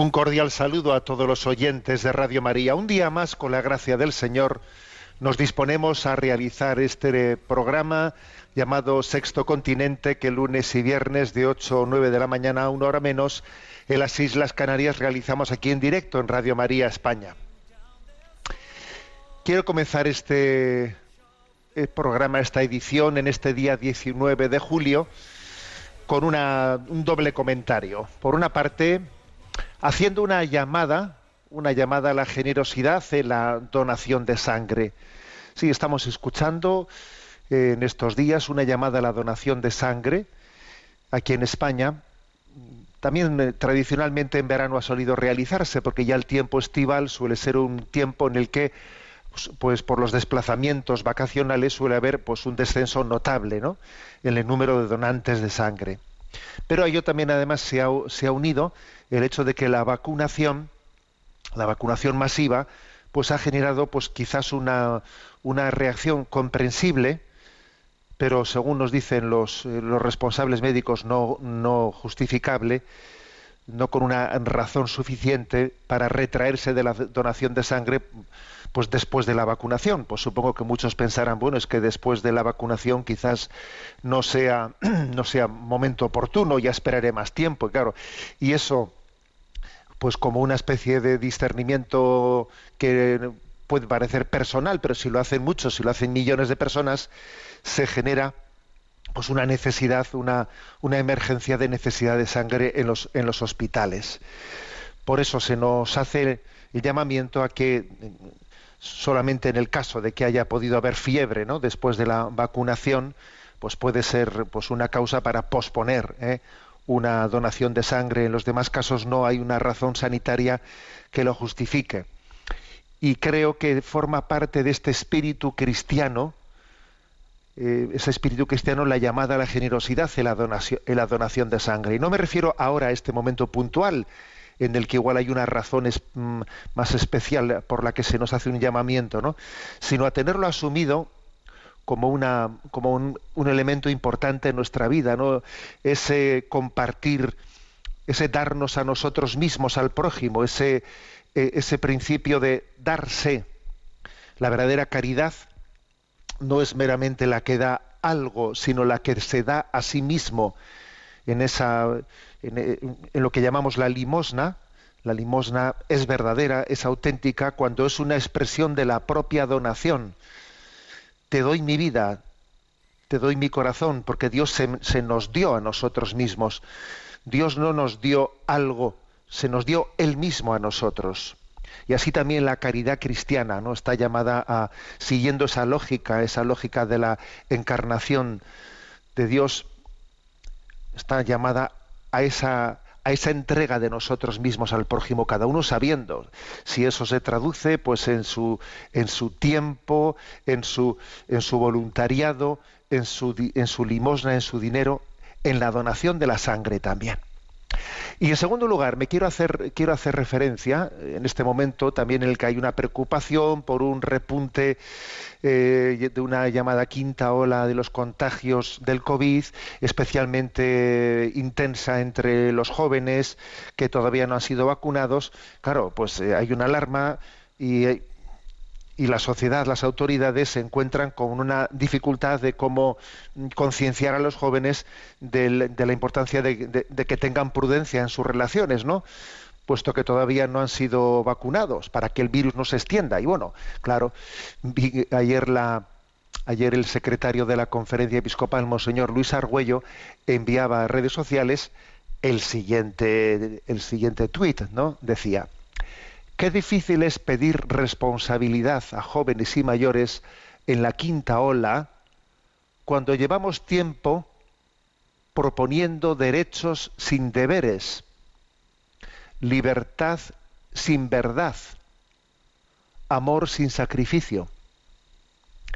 Un cordial saludo a todos los oyentes de Radio María. Un día más, con la gracia del Señor, nos disponemos a realizar este programa llamado Sexto Continente, que lunes y viernes de 8 o 9 de la mañana a una hora menos en las Islas Canarias realizamos aquí en directo en Radio María España. Quiero comenzar este eh, programa, esta edición, en este día 19 de julio, con una- un doble comentario. Por una parte, haciendo una llamada, una llamada a la generosidad en la donación de sangre. Sí, estamos escuchando eh, en estos días una llamada a la donación de sangre aquí en España. También eh, tradicionalmente en verano ha solido realizarse porque ya el tiempo estival suele ser un tiempo en el que pues, pues por los desplazamientos vacacionales suele haber pues un descenso notable ¿no? en el número de donantes de sangre. Pero a ello también además se ha, se ha unido el hecho de que la vacunación, la vacunación masiva, pues ha generado pues quizás una, una reacción comprensible, pero según nos dicen los, eh, los responsables médicos no, no justificable, no con una razón suficiente para retraerse de la donación de sangre pues después de la vacunación. Pues supongo que muchos pensarán, bueno, es que después de la vacunación quizás no sea, no sea momento oportuno, ya esperaré más tiempo, y claro. Y eso, pues como una especie de discernimiento que puede parecer personal, pero si lo hacen muchos, si lo hacen millones de personas, se genera pues una necesidad, una, una emergencia de necesidad de sangre en los, en los hospitales. Por eso se nos hace el llamamiento a que solamente en el caso de que haya podido haber fiebre ¿no? después de la vacunación, pues puede ser pues una causa para posponer ¿eh? una donación de sangre. En los demás casos no hay una razón sanitaria que lo justifique. Y creo que forma parte de este espíritu cristiano, eh, ese espíritu cristiano, la llamada a la generosidad en la, donación, en la donación de sangre. Y no me refiero ahora a este momento puntual, en el que igual hay una razón es, mm, más especial por la que se nos hace un llamamiento, ¿no? sino a tenerlo asumido como, una, como un, elemento importante en nuestra vida, ¿no? ese compartir, ese darnos a nosotros mismos, al prójimo, ese, eh, ese principio de darse. La verdadera caridad no es meramente la que da algo, sino la que se da a sí mismo en, en, lo que llamamos la limosna, la limosna es verdadera, es auténtica cuando es una expresión de la propia donación. Te doy mi vida, te doy mi corazón, porque Dios se, se nos dio a nosotros mismos. Dios no nos dio algo, se nos dio Él mismo a nosotros. Y así también la caridad cristiana no está llamada a siguiendo esa lógica, esa lógica de la encarnación de Dios, está llamada a esa, a esa entrega de nosotros mismos al prójimo, cada uno sabiendo si eso se traduce pues en su, en su tiempo, en su, en su voluntariado, en su, en su limosna, en su dinero, en la donación de la sangre también. Y en segundo lugar, me quiero hacer, quiero hacer referencia en este momento también en el que hay una preocupación por un repunte eh, de una llamada quinta ola de los contagios del COVID, especialmente intensa entre los jóvenes que todavía no han sido vacunados. Claro, pues eh, hay una alarma y, y la sociedad, las autoridades se encuentran con una dificultad de cómo concienciar a los jóvenes de, la importancia de, que tengan prudencia en sus relaciones, ¿no? puesto que todavía no han sido vacunados para que el virus no se extienda. Y bueno, claro, ayer el secretario de la Conferencia Episcopal, Monseñor Luis Argüello, enviaba a redes sociales el siguiente, el siguiente tuit, ¿no? Decía, qué difícil es pedir responsabilidad a jóvenes y mayores en la quinta ola cuando llevamos tiempo proponiendo derechos sin deberes, libertad sin verdad, amor sin sacrificio.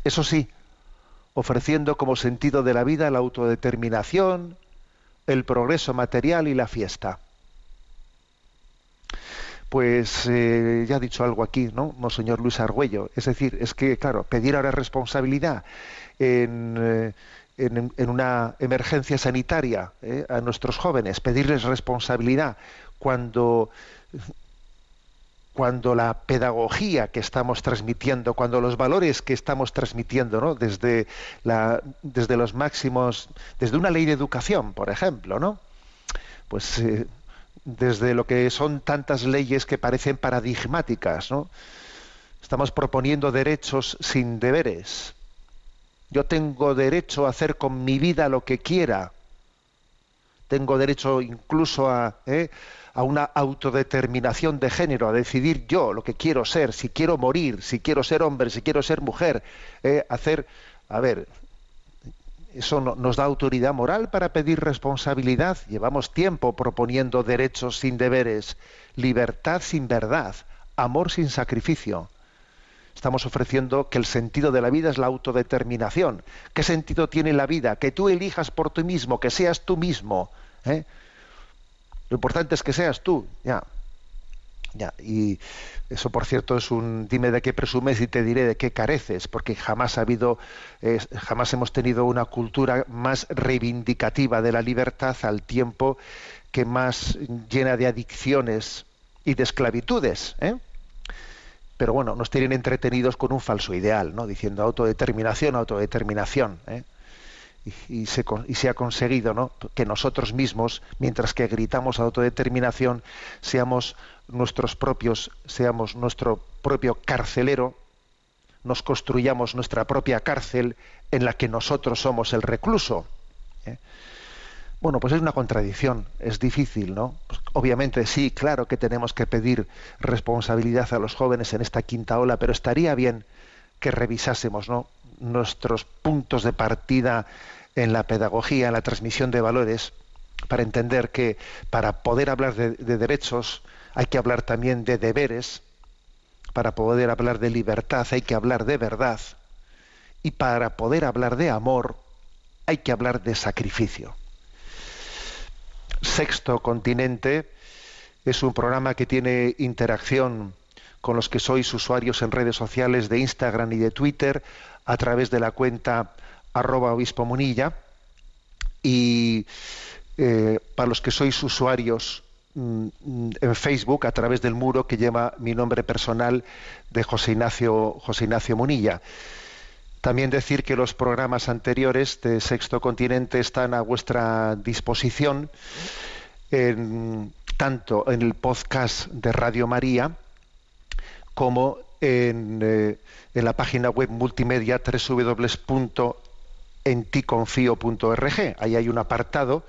Eso sí, ofreciendo como sentido de la vida la autodeterminación, el progreso material y la fiesta. Pues eh, ya ha dicho algo aquí, ¿no? Monseñor Luis Argüello. Es decir, es que, claro, pedir ahora responsabilidad en, eh, en, una emergencia sanitaria eh, a nuestros jóvenes, pedirles responsabilidad cuando cuando la pedagogía que estamos transmitiendo, cuando los valores que estamos transmitiendo, ¿no? desde, la, desde los máximos, desde una ley de educación, por ejemplo, ¿no? Pues desde lo que son tantas leyes que parecen paradigmáticas, ¿no? Estamos proponiendo derechos sin deberes. Yo tengo derecho a hacer con mi vida lo que quiera. Tengo derecho incluso a, ¿eh? a una autodeterminación de género, a decidir yo lo que quiero ser, si quiero morir, si quiero ser hombre, si quiero ser mujer, eh, hacer, a ver, eso no, nos da autoridad moral para pedir responsabilidad. Llevamos tiempo proponiendo derechos sin deberes, libertad sin verdad, amor sin sacrificio. Estamos ofreciendo que el sentido de la vida es la autodeterminación. ¿Qué sentido tiene la vida? Que tú elijas por ti mismo, que seas tú mismo. ¿eh? Lo importante es que seas tú, ya. Ya, y eso, por cierto, es un dime de qué presumes y te diré de qué careces, porque jamás ha habido, eh, jamás hemos tenido una cultura más reivindicativa de la libertad al tiempo que más llena de adicciones y de esclavitudes. ¿eh? Pero bueno, nos tienen entretenidos con un falso ideal, ¿no? diciendo autodeterminación, autodeterminación. ¿eh? Y, se, ha conseguido ¿no? que nosotros mismos, mientras que gritamos autodeterminación, seamos nuestros propios, seamos nuestro propio carcelero, nos construyamos nuestra propia cárcel en la que nosotros somos el recluso. ¿eh? Bueno, pues es una contradicción, es difícil, ¿no? Pues obviamente sí, claro que tenemos que pedir responsabilidad a los jóvenes en esta quinta ola, pero estaría bien que revisásemos, ¿no? Nuestros puntos de partida en la pedagogía, en la transmisión de valores, para entender que para poder hablar de, de, derechos hay que hablar también de deberes, para poder hablar de libertad hay que hablar de verdad, y para poder hablar de amor hay que hablar de sacrificio. Sexto Continente es un programa que tiene interacción con los que sois usuarios en redes sociales de Instagram y de Twitter a través de la cuenta arroba obispo munilla y eh, para los que sois usuarios mm, en Facebook a través del muro que lleva mi nombre personal de José Ignacio, José Ignacio Munilla. También decir que los programas anteriores de Sexto Continente están a vuestra disposición tanto en el podcast de Radio María como en, eh, la página web multimedia www.enticonfio.org. Ahí hay un apartado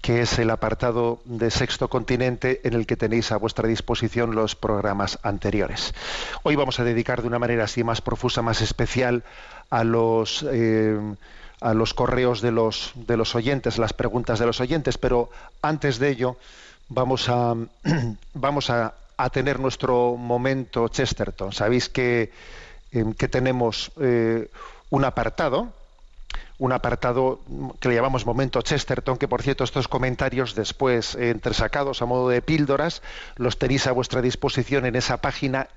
que es el apartado de Sexto Continente en el que tenéis a vuestra disposición los programas anteriores. Hoy vamos a dedicar de una manera así más profusa, más especial a los eh, a los correos de los de los oyentes, las preguntas de los oyentes, pero antes de ello vamos a vamos a, a tener nuestro momento Chesterton. Sabéis que, eh, que tenemos eh, un apartado, un apartado que le llamamos Momento Chesterton, que por cierto estos comentarios después eh, entresacados a modo de píldoras los tenéis a vuestra disposición en esa página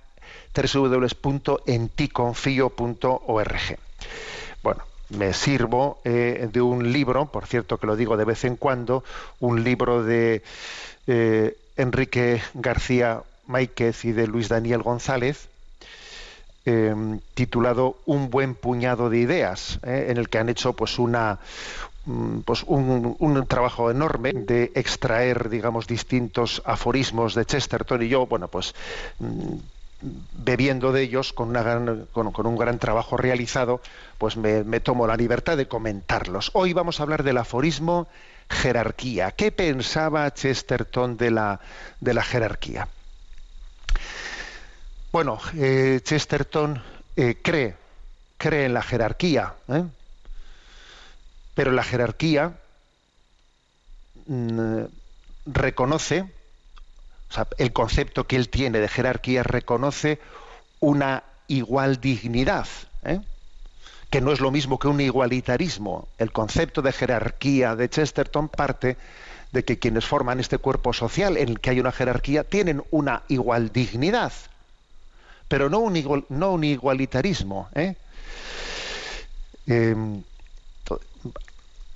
www.enticonfio.org. Bueno, me sirvo eh, de un libro, por cierto que lo digo de vez en cuando, un libro de Enrique García Máiquez y de Luis Daniel González, eh, titulado Un buen puñado de ideas, eh, en el que han hecho pues una mm, pues un, un, trabajo enorme de extraer digamos distintos aforismos de Chesterton y yo bueno pues mm, bebiendo de ellos con, una gran- con- con un gran trabajo realizado, pues me, me tomo la libertad de comentarlos. Hoy vamos a hablar del aforismo jerarquía. ¿Qué pensaba Chesterton de la, de la jerarquía? Bueno, eh, Chesterton eh, cree, cree en la jerarquía, ¿eh? pero la jerarquía mm, reconoce, o sea, el concepto que él tiene de jerarquía reconoce una igual dignidad, ¿eh? que no es lo mismo que un igualitarismo. El concepto de jerarquía de Chesterton parte de que quienes forman este cuerpo social en el que hay una jerarquía tienen una igual dignidad, pero no un, igual- no un igualitarismo. ¿eh? Em,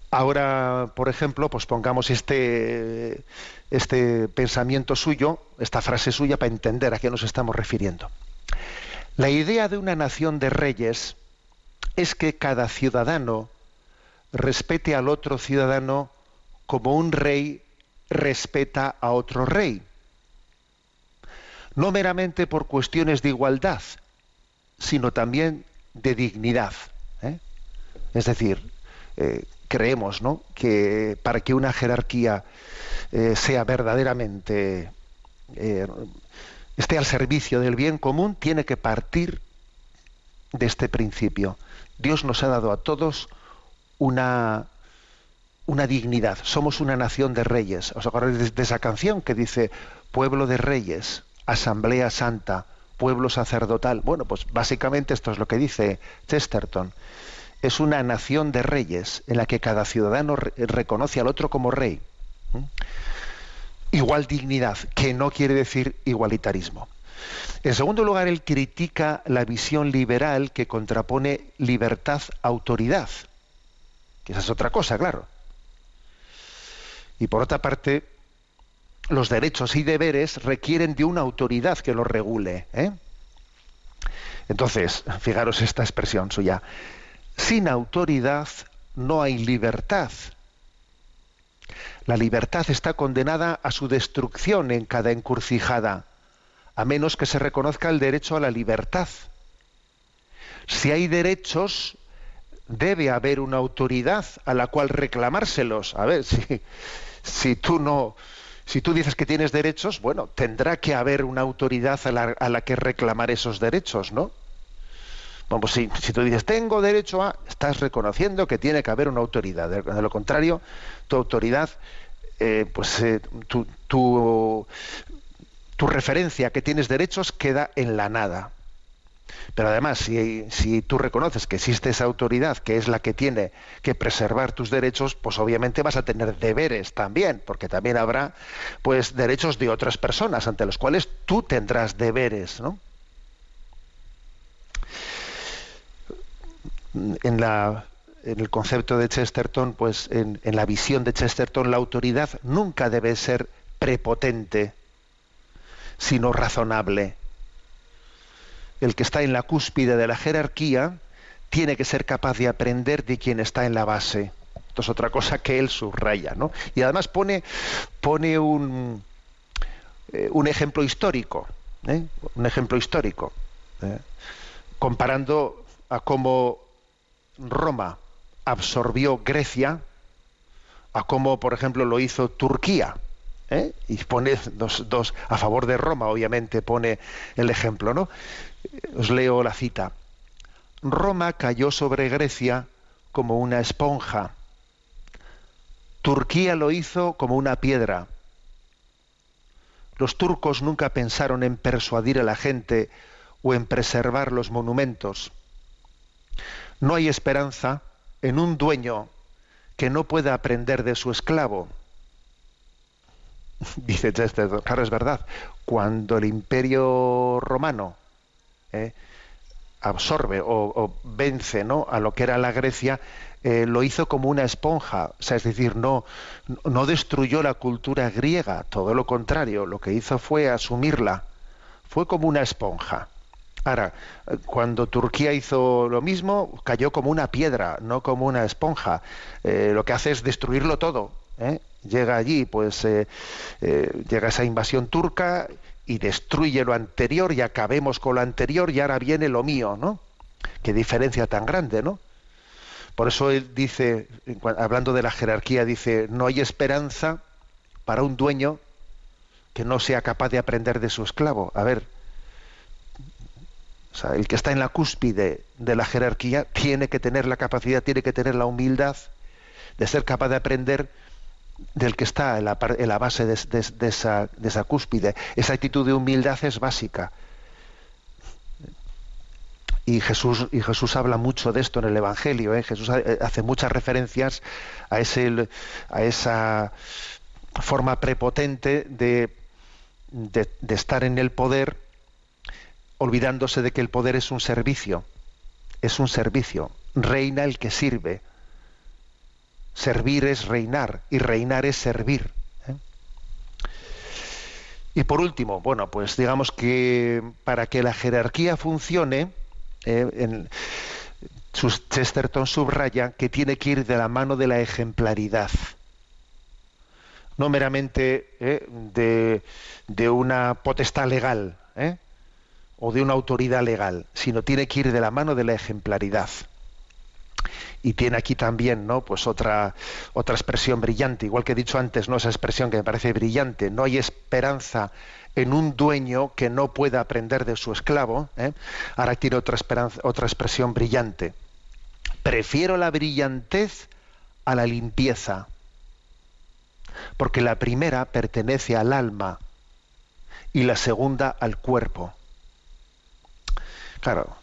Ahora, por ejemplo, pues pongamos este, este pensamiento suyo, esta frase suya, para entender a qué nos estamos refiriendo. La idea de una nación de reyes es que cada ciudadano respete al otro ciudadano como un rey respeta a otro rey. No meramente por cuestiones de igualdad, sino también de dignidad. ¿eh? Es decir, eh, creemos ¿no? que para que una jerarquía eh, sea verdaderamente eh, esté al servicio del bien común, tiene que partir de este principio. Dios nos ha dado a todos una, una dignidad. Somos una nación de reyes. ¿Os acordáis de, esa canción que dice pueblo de reyes, asamblea santa, pueblo sacerdotal? Bueno, pues básicamente esto es lo que dice Chesterton. Es una nación de reyes en la que cada ciudadano re- reconoce al otro como rey. ¿Mm? Igual dignidad, que no quiere decir igualitarismo. En segundo lugar, él critica la visión liberal que contrapone libertad-autoridad, que esa es otra cosa, claro. Y por otra parte, los derechos y deberes requieren de una autoridad que los regule. ¿eh? Entonces, fijaros esta expresión suya. Sin autoridad no hay libertad. La libertad está condenada a su destrucción en cada encrucijada, a menos que se reconozca el derecho a la libertad. Si hay derechos, debe haber una autoridad a la cual reclamárselos. A ver, si, si tú no, si tú dices que tienes derechos, bueno, tendrá que haber una autoridad a la, que reclamar esos derechos, ¿no? Vamos, si, si tú dices tengo derecho a, estás reconociendo que tiene que haber una autoridad. De, lo contrario, tu autoridad, eh, pues eh, tu, tu, tu referencia que tienes derechos queda en la nada. Pero además, si, si, tú reconoces que existe esa autoridad que es la que tiene que preservar tus derechos, pues obviamente vas a tener deberes también, porque también habrá pues derechos de otras personas ante los cuales tú tendrás deberes, ¿no? En, la, en el concepto de Chesterton, pues en, en la visión de Chesterton, la autoridad nunca debe ser prepotente, sino razonable el que está en la cúspide de la jerarquía tiene que ser capaz de aprender de quien está en la base. Esto es otra cosa que él subraya, ¿no? Y además pone, pone un, eh, un ejemplo histórico, ¿eh? un ejemplo histórico, ¿eh? comparando a cómo Roma absorbió Grecia, a cómo, por ejemplo, lo hizo Turquía. Y pone dos, dos, a favor de Roma, obviamente, pone el ejemplo, ¿no? Os leo la cita. Roma cayó sobre Grecia como una esponja. Turquía lo hizo como una piedra. Los turcos nunca pensaron en persuadir a la gente o en preservar los monumentos. No hay esperanza en un dueño que no pueda aprender de su esclavo. Dice Chesterton, claro, es verdad. Cuando el imperio romano eh, absorbe o, vence ¿no? a lo que era la Grecia, eh, lo hizo como una esponja, o sea, es decir, no, no destruyó la cultura griega, todo lo contrario, lo que hizo fue asumirla, fue como una esponja. Ahora, cuando Turquía hizo lo mismo, cayó como una piedra, no como una esponja. Eh, lo que hace es destruirlo todo. ¿eh? Llega allí, pues llega esa invasión turca y destruye lo anterior y acabemos con lo anterior y ahora viene lo mío, ¿no? Qué diferencia tan grande, ¿no? Por eso él dice, hablando de la jerarquía, dice, no hay esperanza para un dueño que no sea capaz de aprender de su esclavo. A ver, el que está en la cúspide de la jerarquía tiene que tener la capacidad, tiene que tener la humildad de ser capaz de aprender del que está en la, base de, esa, de, esa, cúspide. Esa actitud de humildad es básica. Y Jesús, y Jesús habla mucho de esto en el Evangelio. ¿eh? Jesús hace muchas referencias a, ese, a esa forma prepotente de, de estar en el poder olvidándose de que el poder es un servicio. Es un servicio. Reina el que sirve Servir es reinar y reinar es servir. ¿eh? Y por último, bueno, pues digamos que para que la jerarquía funcione, eh, Chesterton subraya que tiene que ir de la mano de la ejemplaridad. No meramente eh, de, de, una potestad legal o de una autoridad legal, sino tiene que ir de la mano de la ejemplaridad y tiene aquí también no pues otra otra expresión brillante. Igual que he dicho antes no esa expresión que me parece brillante. No hay esperanza en un dueño que no pueda aprender de su esclavo ¿eh? ahora tiene otra esperanza, otra expresión brillante. Prefiero la brillantez a la limpieza porque la primera pertenece al alma y la segunda al cuerpo. Claro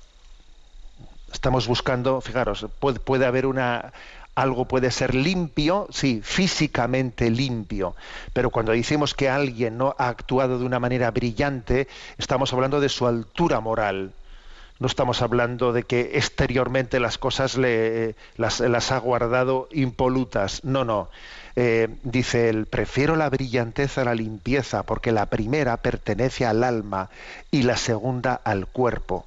estamos buscando, fijaros, puede, haber una algo puede ser limpio, sí, físicamente limpio, pero cuando decimos que alguien no ha actuado de una manera brillante, estamos hablando de su altura moral. No estamos hablando de que exteriormente las cosas le, las, ha guardado impolutas. No, no. Eh, dice él, prefiero la brillantez a la limpieza, porque la primera pertenece al alma y la segunda al cuerpo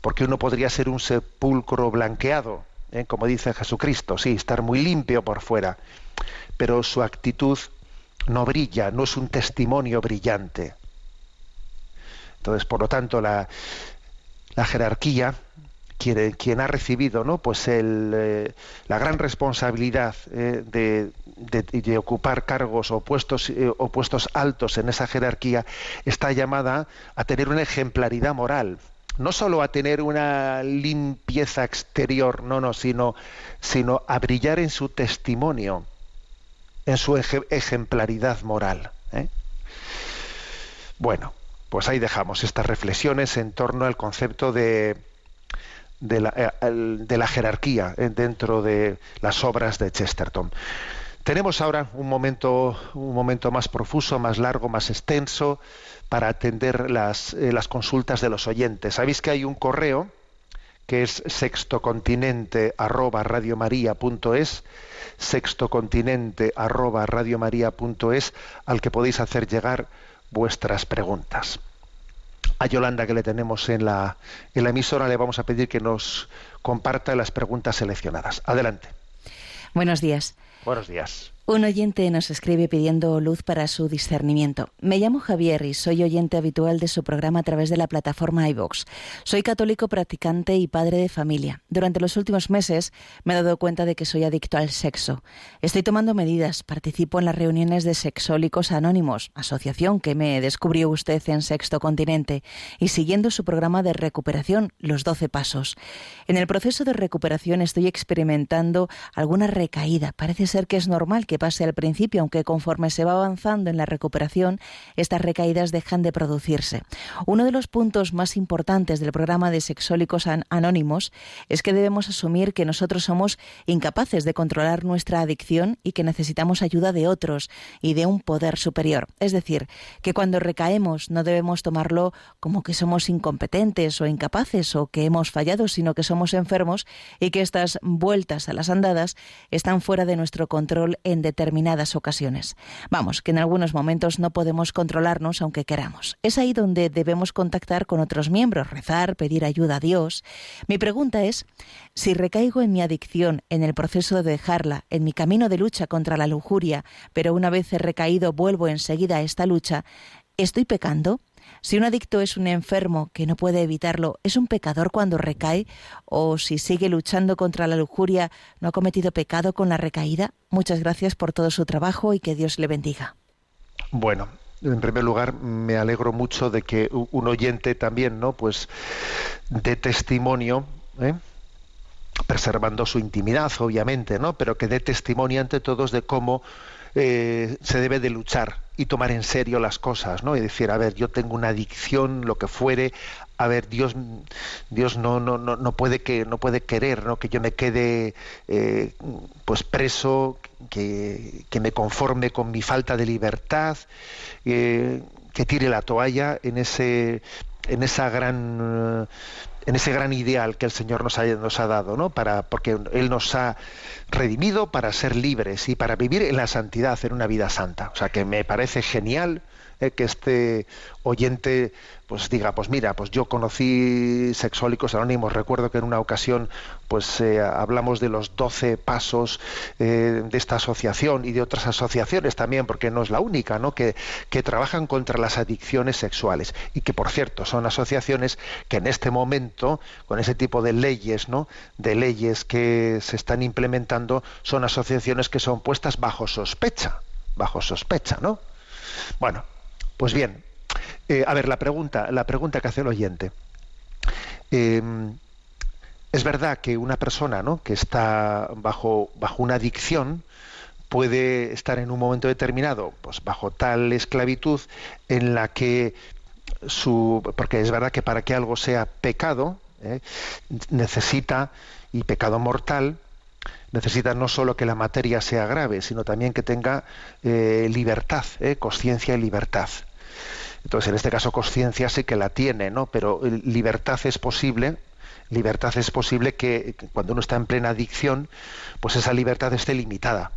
porque uno podría ser un sepulcro blanqueado, ¿eh? como dice Jesucristo, sí, estar muy limpio por fuera, pero su actitud no brilla, no es un testimonio brillante. Entonces, por lo tanto, la, jerarquía, quien, ha recibido ¿no? pues eh, la gran responsabilidad eh, de, ocupar cargos o puestos altos en esa jerarquía, está llamada a tener una ejemplaridad moral no solo a tener una limpieza exterior, no, no, sino, sino a brillar en su testimonio, en su ejemplaridad moral. ¿eh? Bueno, pues ahí dejamos estas reflexiones en torno al concepto de, de, la, eh, jerarquía eh, dentro de las obras de Chesterton. Tenemos ahora un momento, un momento más profuso, más largo, más extenso para atender las, eh, las consultas de los oyentes. Sabéis que hay un correo que es sextocontinente arroba radiomaria.es, sextocontinente arroba radiomaria.es, al que podéis hacer llegar vuestras preguntas. A Yolanda, que le tenemos en la, en la emisora, le vamos a pedir que nos comparta las preguntas seleccionadas. Adelante. Buenos días. Buenos días. Un oyente nos escribe pidiendo luz para su discernimiento. Me llamo Javier y soy oyente habitual de su programa a través de la plataforma iVox. Soy católico practicante y padre de familia. Durante los últimos meses me he dado cuenta de que soy adicto al sexo. Estoy tomando medidas, participo en las reuniones de Sexólicos Anónimos, asociación que me descubrió usted en Sexto Continente, y siguiendo su programa de recuperación, Los Doce Pasos. En el proceso de recuperación estoy experimentando alguna recaída. Parece ser que es normal que pase al principio, aunque conforme se va avanzando en la recuperación, estas recaídas dejan de producirse. Uno de los puntos más importantes del programa de Sexólicos Anónimos es que debemos asumir que nosotros somos incapaces de controlar nuestra adicción y que necesitamos ayuda de otros y de un poder superior. Es decir, que cuando recaemos no debemos tomarlo como que somos incompetentes o incapaces o que hemos fallado, sino que somos enfermos y que estas vueltas a las andadas están fuera de nuestro control en determinadas ocasiones. Vamos, que en algunos momentos no podemos controlarnos aunque queramos. Es ahí donde debemos contactar con otros miembros, rezar, pedir ayuda a Dios. Mi pregunta es, si recaigo en mi adicción, en el proceso de dejarla, en mi camino de lucha contra la lujuria, pero una vez he recaído vuelvo enseguida a esta lucha, ¿estoy pecando? Si un adicto es un enfermo que no puede evitarlo, ¿es un pecador cuando recae? ¿O si sigue luchando contra la lujuria, no ha cometido pecado con la recaída? Muchas gracias por todo su trabajo y que Dios le bendiga. Bueno, en primer lugar, me alegro mucho de que un oyente también, ¿no? Pues de testimonio, ¿eh? preservando su intimidad, obviamente, ¿no? Pero que dé testimonio ante todos de cómo eh, se debe de luchar y tomar en serio las cosas, ¿no? Y decir, a ver, yo tengo una adicción, lo que fuere, a ver, Dios, Dios no, no, no, no puede que no puede querer, ¿no? Que yo me quede eh, pues preso, que, que, me conforme con mi falta de libertad, eh, que tire la toalla en ese en esa gran en ese gran ideal que el Señor nos ha, nos ha dado, ¿no? Para, porque Él nos ha redimido para ser libres y para vivir en la santidad, en una vida santa. O sea que me parece genial eh, que este oyente pues diga, pues mira, pues yo conocí Sexólicos Anónimos, recuerdo que en una ocasión pues eh, hablamos de los doce pasos eh, de esta asociación y de otras asociaciones también, porque no es la única, ¿no? Que, que trabajan contra las adicciones sexuales y que por cierto son asociaciones que en este momento, con ese tipo de leyes, ¿no? De leyes que se están implementando, son asociaciones que son puestas bajo sospecha, bajo sospecha, ¿no? Bueno, pues bien, eh, a ver, la pregunta, la pregunta que hace el oyente. Eh, es verdad que una persona ¿no? que está bajo, bajo una adicción puede estar en un momento determinado pues bajo tal esclavitud en la que su porque es verdad que para que algo sea pecado ¿eh? necesita y pecado mortal necesita no solo que la materia sea grave sino también que tenga libertad conciencia y libertad entonces, en este caso, conciencia sí que la tiene, ¿no? Pero libertad es posible, libertad es posible que, cuando uno está en plena adicción, pues esa libertad esté limitada.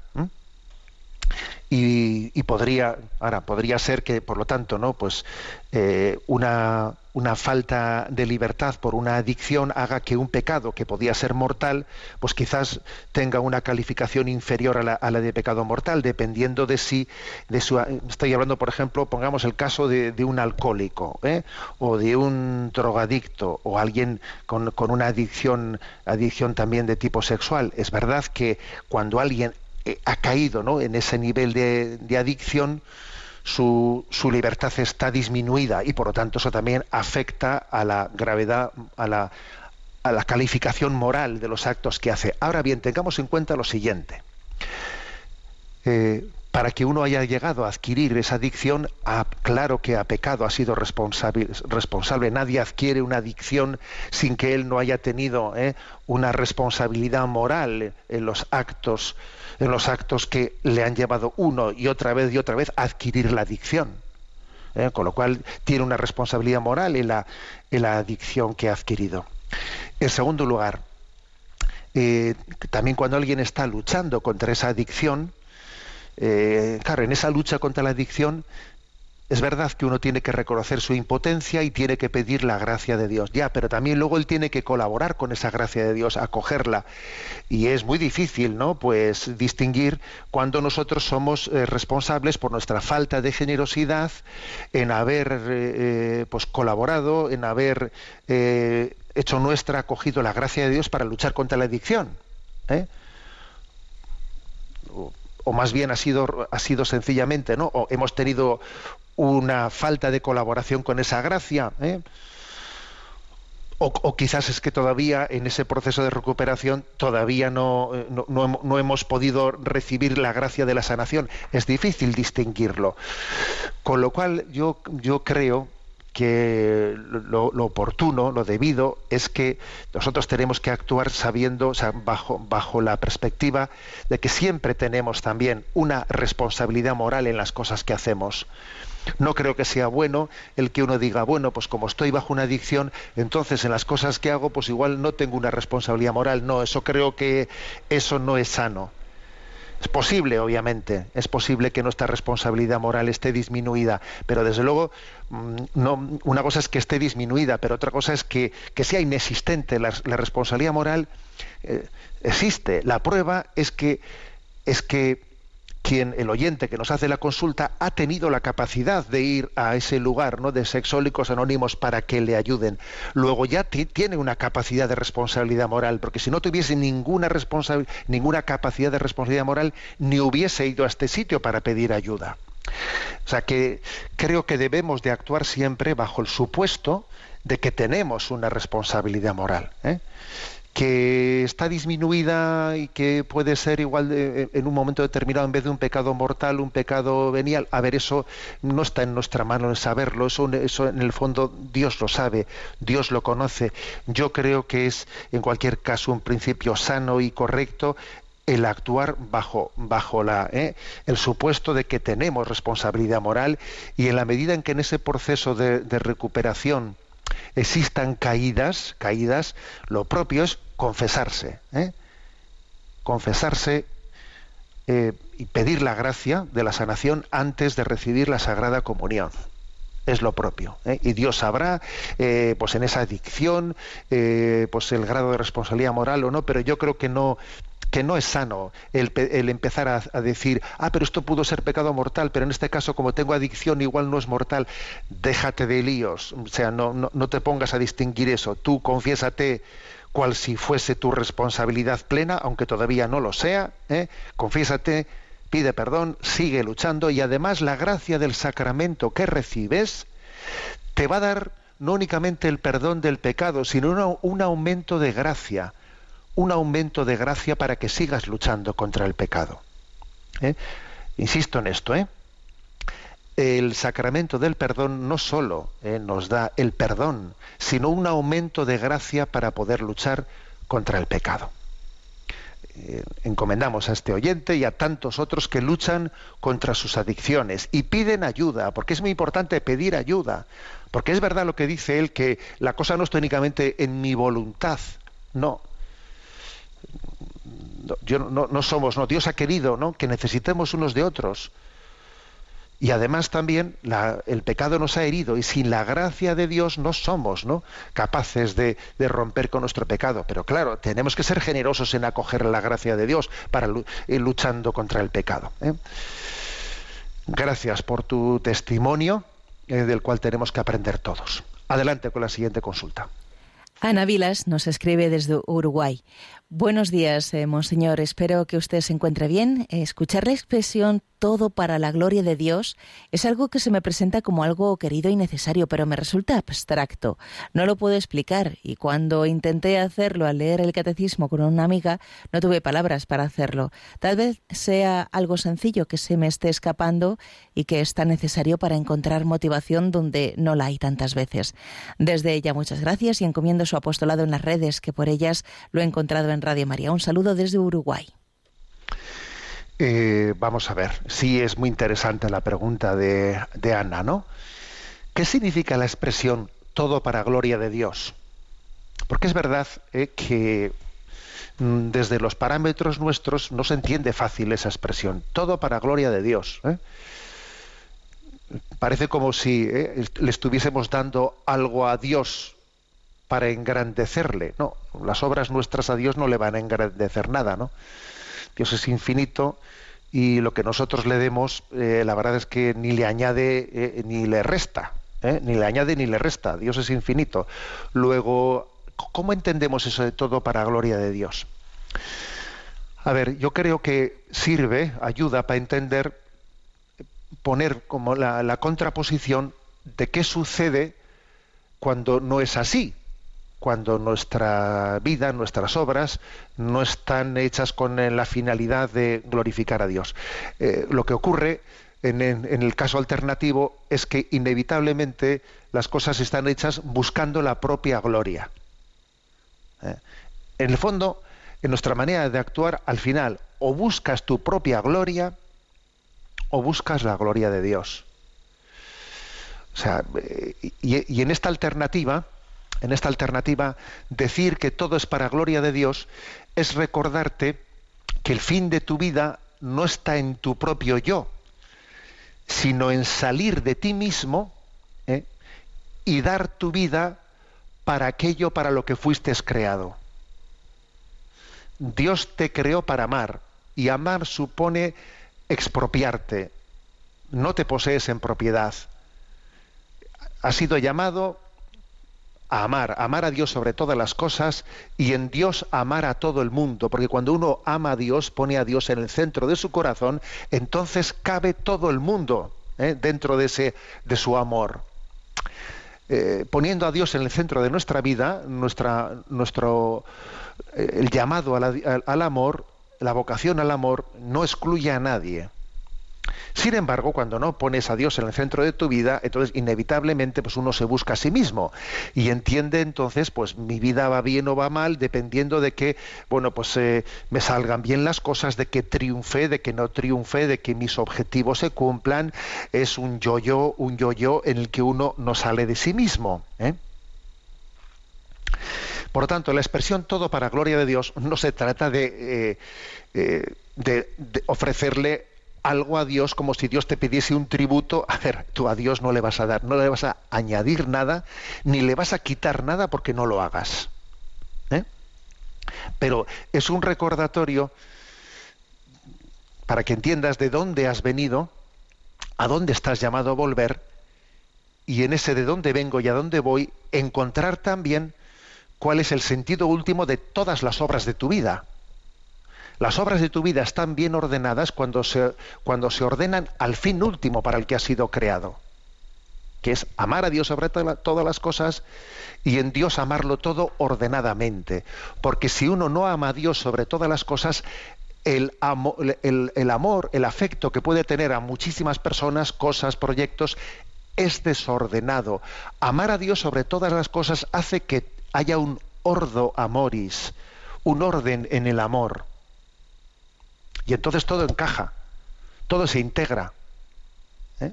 Y, podría, ahora, podría ser que, por lo tanto, ¿no? Pues eh, una, una falta de libertad por una adicción haga que un pecado que podía ser mortal, pues quizás tenga una calificación inferior a la, de pecado mortal, dependiendo de si, de su, estoy hablando, por ejemplo, pongamos el caso de, un alcohólico, ¿eh? o de un drogadicto, o alguien con, una adicción, adicción también de tipo sexual. Es verdad que cuando alguien eh, ha caído ¿no? en ese nivel de, adicción, su, su, libertad está disminuida y por lo tanto eso también afecta a la gravedad, a la, a la calificación moral de los actos que hace. Ahora bien, tengamos en cuenta lo siguiente. Eh, para que uno haya llegado a adquirir esa adicción, claro que ha pecado, ha sido responsable, responsable. Nadie adquiere una adicción sin que él no haya tenido eh, una responsabilidad moral en los actos en los actos que le han llevado uno y otra vez y otra vez a adquirir la adicción. ¿eh? Con lo cual tiene una responsabilidad moral en la, en la adicción que ha adquirido. En segundo lugar, eh, también cuando alguien está luchando contra esa adicción, eh, claro, en esa lucha contra la adicción es verdad que uno tiene que reconocer su impotencia y tiene que pedir la gracia de Dios, ya, pero también luego él tiene que colaborar con esa gracia de Dios, acogerla. Y es muy difícil, ¿no? Pues distinguir cuando nosotros somos eh, responsables por nuestra falta de generosidad en haber eh, eh, pues colaborado, en haber hecho nuestra, acogido la gracia de Dios para luchar contra la adicción. Más bien ha sido, ha sido sencillamente, ¿no? O hemos tenido una falta de colaboración con esa gracia. ¿eh? O, quizás es que todavía en ese proceso de recuperación todavía no, eh, no, hemos podido recibir la gracia de la sanación. Es difícil distinguirlo. Con lo cual yo, yo creo que lo, oportuno, lo debido, es que nosotros tenemos que actuar sabiendo, o sea, bajo, bajo la perspectiva de que siempre tenemos también una responsabilidad moral en las cosas que hacemos. No creo que sea bueno el que uno diga, bueno, pues como estoy bajo una adicción, entonces en las cosas que hago, pues igual no tengo una responsabilidad moral. No, eso creo que eso no es sano. Es posible, obviamente, es posible que nuestra responsabilidad moral esté disminuida, pero desde luego mm, no, una cosa es que esté disminuida, pero otra cosa es que, sea inexistente. La, responsabilidad moral eh, existe. La prueba es que, es que quien, el oyente que nos hace la consulta, ha tenido la capacidad de ir a ese lugar ¿no? de sexólicos anónimos para que le ayuden. Luego ya tiene una capacidad de responsabilidad moral, porque si no tuviese ninguna, capacidad de responsabilidad moral, ni hubiese ido a este sitio para pedir ayuda. O sea que creo que debemos de actuar siempre bajo el supuesto de que tenemos una responsabilidad moral. ¿eh? Que está disminuida y que puede ser igual en un momento determinado en vez de un pecado mortal, un pecado venial. A ver, eso no está en nuestra mano saberlo, eso, eso en el fondo Dios lo sabe, Dios lo conoce. Yo creo que es en cualquier caso un principio sano y correcto el actuar bajo, bajo la, ¿eh? el supuesto de que tenemos responsabilidad moral y en la medida en que en ese proceso de recuperación existan caídas, caídas, lo propio es confesarse, ¿eh? confesarse eh, y pedir la gracia de la sanación antes de recibir la Sagrada Comunión. Es lo propio. ¿eh? Y Dios sabrá, pues en esa adicción, pues el grado de responsabilidad moral o no, pero yo creo que no, que no es sano el, empezar a, decir, ah, pero esto pudo ser pecado mortal, pero en este caso como tengo adicción igual no es mortal. Déjate de líos, o sea, no, no, te pongas a distinguir eso. Tú confiésate cual si fuese tu responsabilidad plena, aunque todavía no lo sea, ¿eh? confiésate, pide perdón, sigue luchando y además la gracia del sacramento que recibes te va a dar no únicamente el perdón del pecado, sino un aumento de gracia un aumento de gracia para que sigas luchando contra el pecado. ¿eh? Insisto en esto, ¿eh? El sacramento del perdón no solo ¿eh? nos da el perdón, sino un aumento de gracia para poder luchar contra el pecado. encomendamos a este oyente y a tantos otros que luchan contra sus adicciones y piden ayuda, porque es muy importante pedir ayuda, porque es verdad lo que dice él, que la cosa no está únicamente en mi voluntad, no, yo, no, somos, no, Dios ha querido ¿no? que necesitemos unos de otros. Y además también el pecado nos ha herido y sin la gracia de Dios no somos ¿no? capaces de, romper con nuestro pecado. Pero claro, tenemos que ser generosos en acoger la gracia de Dios para eh, luchando contra el pecado. ¿eh? Gracias por tu testimonio eh, del cual tenemos que aprender todos. Adelante con la siguiente consulta. Ana Vilas nos escribe desde Uruguay. Buenos días, eh, monseñor. Espero que usted se encuentre bien. Escuchar la expresión todo para la gloria de Dios es algo que se me presenta como algo querido y necesario, pero me resulta abstracto. No lo puedo explicar y cuando intenté hacerlo al leer el catecismo con una amiga, no tuve palabras para hacerlo. Tal vez sea algo sencillo que se me esté escapando y que es tan necesario para encontrar motivación donde no la hay tantas veces. Desde ella muchas gracias y encomiendo su apostolado en las redes, que por ellas lo he encontrado en Radio María. Un saludo desde Uruguay. Eh, vamos a ver, sí es muy interesante la pregunta de, Ana, ¿no? ¿Qué significa la expresión todo para gloria de Dios? Porque es verdad eh, que mm, desde los parámetros nuestros no se entiende fácil esa expresión, todo para gloria de Dios. ¿eh? Parece como si le estuviésemos dando algo a Dios para engrandecerle. No, las obras nuestras a Dios no le van a engrandecer nada, ¿no? Dios es infinito y lo que nosotros le demos, eh, la verdad es que ni le añade eh, ni le resta, ¿eh? ni le añade ni le resta. Dios es infinito. Luego, ¿cómo entendemos eso de todo para gloria de Dios? A ver, yo creo que sirve, ayuda para entender, poner como la contraposición de qué sucede cuando no es así cuando nuestra vida, nuestras obras, no están hechas con la finalidad de glorificar a Dios. Eh, lo que ocurre en, el caso alternativo es que inevitablemente las cosas están hechas buscando la propia gloria. Eh, en el fondo, en nuestra manera de actuar, al final, o buscas tu propia gloria o buscas la gloria de Dios. O sea, eh, y en esta alternativa, en esta alternativa, decir que todo es para gloria de Dios es recordarte que el fin de tu vida no está en tu propio yo, sino en salir de ti mismo ¿eh? y dar tu vida para aquello para lo que fuiste creado. Dios te creó para amar y amar supone expropiarte, no te posees en propiedad. Has sido llamado a amar, amar a Dios sobre todas las cosas y en Dios amar a todo el mundo, porque cuando uno ama a Dios, pone a Dios en el centro de su corazón, entonces cabe todo el mundo ¿eh? dentro de, ese, de su amor. Eh, poniendo a Dios en el centro de nuestra vida, nuestra, nuestro, eh, el llamado al, al amor, la vocación al amor, no excluye a nadie. Sin embargo, cuando no pones a Dios en el centro de tu vida, entonces inevitablemente pues uno se busca a sí mismo y entiende entonces pues mi vida va bien o va mal dependiendo de que bueno pues eh, me salgan bien las cosas, de que triunfe, de que no triunfe, de que mis objetivos se cumplan. Es un yo-yo, un yo-yo en el que uno no sale de sí mismo. ¿eh? Por lo tanto, la expresión todo para gloria de Dios no se trata de, eh, ofrecerle algo a Dios como si Dios te pidiese un tributo. A ver, tú a Dios no le vas a dar, no le vas a añadir nada, ni le vas a quitar nada porque no lo hagas. ¿eh? Pero es un recordatorio para que entiendas de dónde has venido, a dónde estás llamado a volver, y en ese de dónde vengo y a dónde voy, encontrar también cuál es el sentido último de todas las obras de tu vida. Las obras de tu vida están bien ordenadas cuando se, cuando se ordenan al fin último para el que ha sido creado, que es amar a Dios sobre todas las cosas y en Dios amarlo todo ordenadamente. Porque si uno no ama a Dios sobre todas las cosas, el, el, el, amor, el afecto que puede tener a muchísimas personas, cosas, proyectos, es desordenado. Amar a Dios sobre todas las cosas hace que haya un ordo amoris, un orden en el amor. Y entonces todo encaja, todo se integra. ¿eh?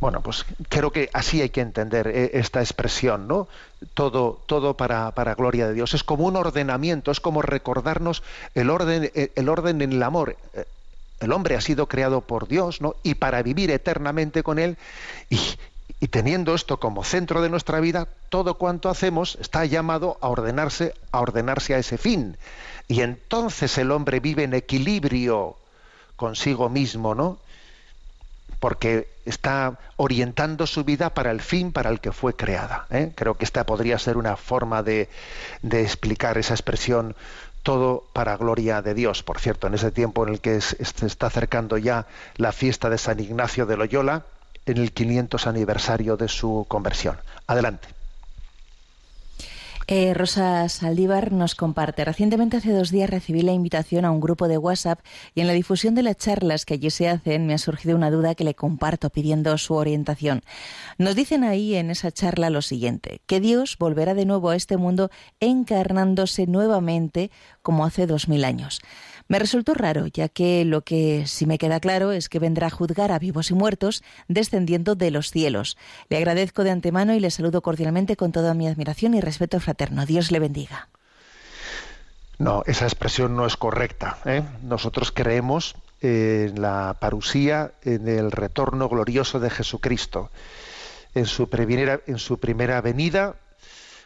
Bueno, pues creo que así hay que entender eh, esta expresión, ¿no? Todo, todo para, para, gloria de Dios. Es como un ordenamiento, es como recordarnos el orden, eh, el orden en el amor. El hombre ha sido creado por Dios, ¿no? Y para vivir eternamente con Él. Y, y teniendo esto como centro de nuestra vida, todo cuanto hacemos está llamado a ordenarse, a ordenarse a ese fin. Y entonces el hombre vive en equilibrio consigo mismo, ¿no? Porque está orientando su vida para el fin para el que fue creada. ¿eh? Creo que esta podría ser una forma de, de, explicar esa expresión todo para gloria de Dios. Por cierto, en ese tiempo en el que se está acercando ya la fiesta de San Ignacio de Loyola, en el 500 aniversario de su conversión. Adelante. Eh, Rosa Saldívar nos comparte. Recientemente, hace dos días, recibí la invitación a un grupo de WhatsApp y en la difusión de las charlas que allí se hacen me ha surgido una duda que le comparto pidiendo su orientación. Nos dicen ahí en esa charla lo siguiente, que Dios volverá de nuevo a este mundo encarnándose nuevamente como hace dos mil años. Me resultó raro, ya que lo que sí me queda claro es que vendrá a juzgar a vivos y muertos descendiendo de los cielos. Le agradezco de antemano y le saludo cordialmente con toda mi admiración y respeto fraterno. Dios le bendiga. No, esa expresión no es correcta. ¿eh? Nosotros creemos en la parusía, en el retorno glorioso de Jesucristo. En su en su primera venida,